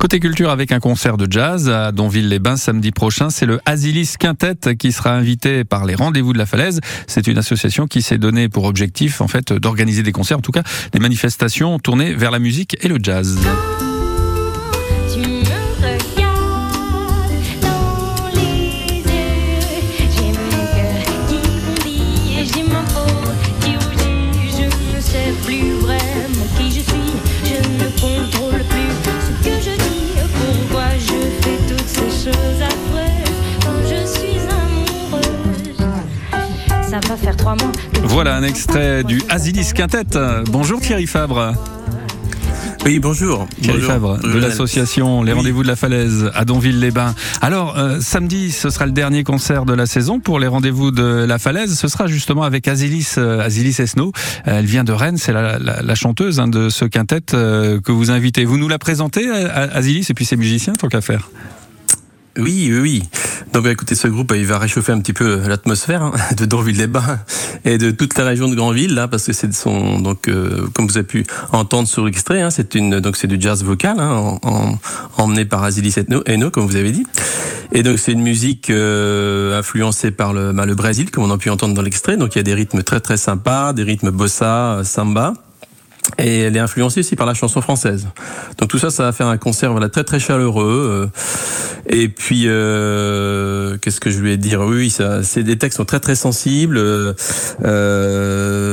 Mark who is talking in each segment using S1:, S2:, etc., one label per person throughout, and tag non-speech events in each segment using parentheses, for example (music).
S1: Côté culture avec un concert de jazz à Donville-les-Bains samedi prochain, c'est le Asilis Quintet qui sera invité par les Rendez-vous de la Falaise. C'est une association qui s'est donnée pour objectif en fait d'organiser des concerts, en tout cas des manifestations tournées vers la musique et le jazz.
S2: Faire trois mois.
S1: Voilà un extrait du Asilis Quintet. Bonjour Thierry Fabre.
S3: Oui, bonjour.
S1: Thierry Fabre, de l'association Les Rendez-vous de la Falaise à Donville-les-Bains. Alors, euh, samedi, ce sera le dernier concert de la saison pour les Rendez-vous de la Falaise. Ce sera justement avec Asilis, euh, Asilis Esno. Elle vient de Rennes, c'est la, la, chanteuse hein, de ce quintet euh, que vous invitez. Vous nous la présentez, Asilis, et puis ses musiciens, tant qu'à faire
S3: oui, oui, oui. Donc, bah, écoutez, ce groupe, il va réchauffer un petit peu l'atmosphère hein, de Donville-les-Bains et de toute la région de Grandville, là, parce que c'est son, donc, euh, comme vous avez pu entendre sur l'extrait, hein, c'est une, donc c'est du jazz vocal, hein, en, emmené par Azilis Eno, comme vous avez dit. Et donc, c'est une musique euh, influencée par le, bah, le Brésil, comme on a pu entendre dans l'extrait. Donc, il y a des rythmes très, très sympas, des rythmes bossa, samba. Et elle est influencée aussi par la chanson française. Donc tout ça, ça va faire un concert voilà, très très chaleureux. Euh, et puis, euh, qu'est-ce que je ai dire? Oui, ça, c'est des textes sont très très sensibles. Euh, euh,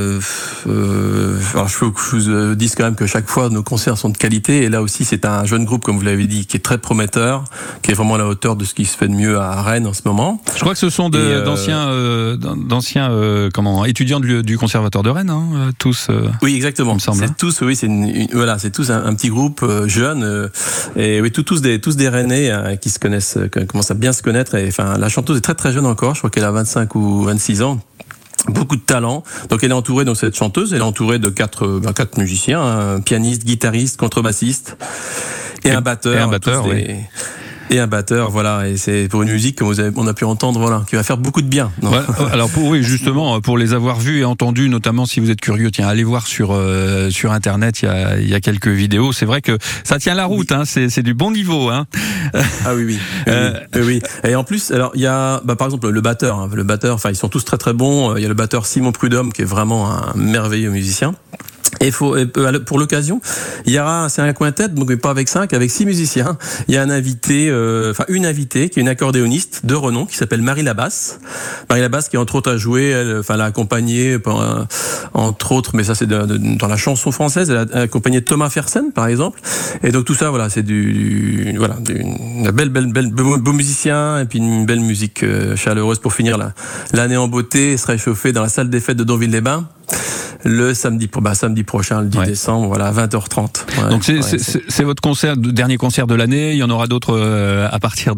S3: alors, je vous dise quand même que chaque fois nos concerts sont de qualité. Et là aussi, c'est un jeune groupe, comme vous l'avez dit, qui est très prometteur, qui est vraiment à la hauteur de ce qui se fait de mieux à Rennes en ce moment.
S1: Je crois que ce sont d'anciens, d'anciens, comment, étudiants du, du, conservatoire de Rennes, hein, tous.
S3: oui, exactement. C'est tous, oui, c'est voilà, c'est tous un, petit groupe jeune, et oui, tous, tous des, tous des Rennais hein, qui se connaissent, euh, commencent à bien se connaître. Et, enfin, la chanteuse est très très jeune encore. Je crois qu'elle a 25 ou 26 ans beaucoup de talent. Donc elle est entourée donc cette chanteuse, elle est entourée de quatre euh, ben, quatre musiciens, un pianiste, guitariste, contrebassiste et, un batteur.
S1: Et un batteur, oui
S3: et un batteur, voilà. Et c'est pour une musique, comme vous avez, on a pu entendre, voilà, qui va faire beaucoup de bien.
S1: alors pour oui, justement, pour les avoir vus et entendus, notamment si vous êtes curieux, tiens, allez voir sur euh, sur internet, il y a, y a quelques vidéos. C'est vrai que ça tient la route, hein, c'est du bon niveau. Hein. (laughs)
S3: Ah oui, oui, euh, oui, Et en plus, alors il y a, bah, par exemple, le batteur, hein, le batteur. Enfin, ils sont tous très très bons. Il y a le batteur Simon Prudhomme qui est vraiment un merveilleux musicien. Et faut, euh, pour l'occasion, il y aura, c'est un quintet, donc pas avec cinq, avec six musiciens. Il y a un invité, euh, enfin une invitée qui est une accordéoniste de renom qui s'appelle Marie Labasse. Marie Labasse qui entre autres a joué, elle, enfin l'a accompagné, euh, entre autres, mais ça c'est dans la chanson française, elle a accompagné Thomas Fersen par exemple. Et donc tout ça, voilà, c'est du, voilà, une belle, belle, belle, beau, musicien et puis une belle musique chaleureuse pour finir l'année en beauté, se réchauffer dans la salle des fêtes de Donville-les-Bains le samedi, bah, samedi prochain, le 10 décembre, voilà, à 20h30.
S1: Donc c'est votre concert, dernier concert de l'année. Il y en aura d'autres euh, à partir de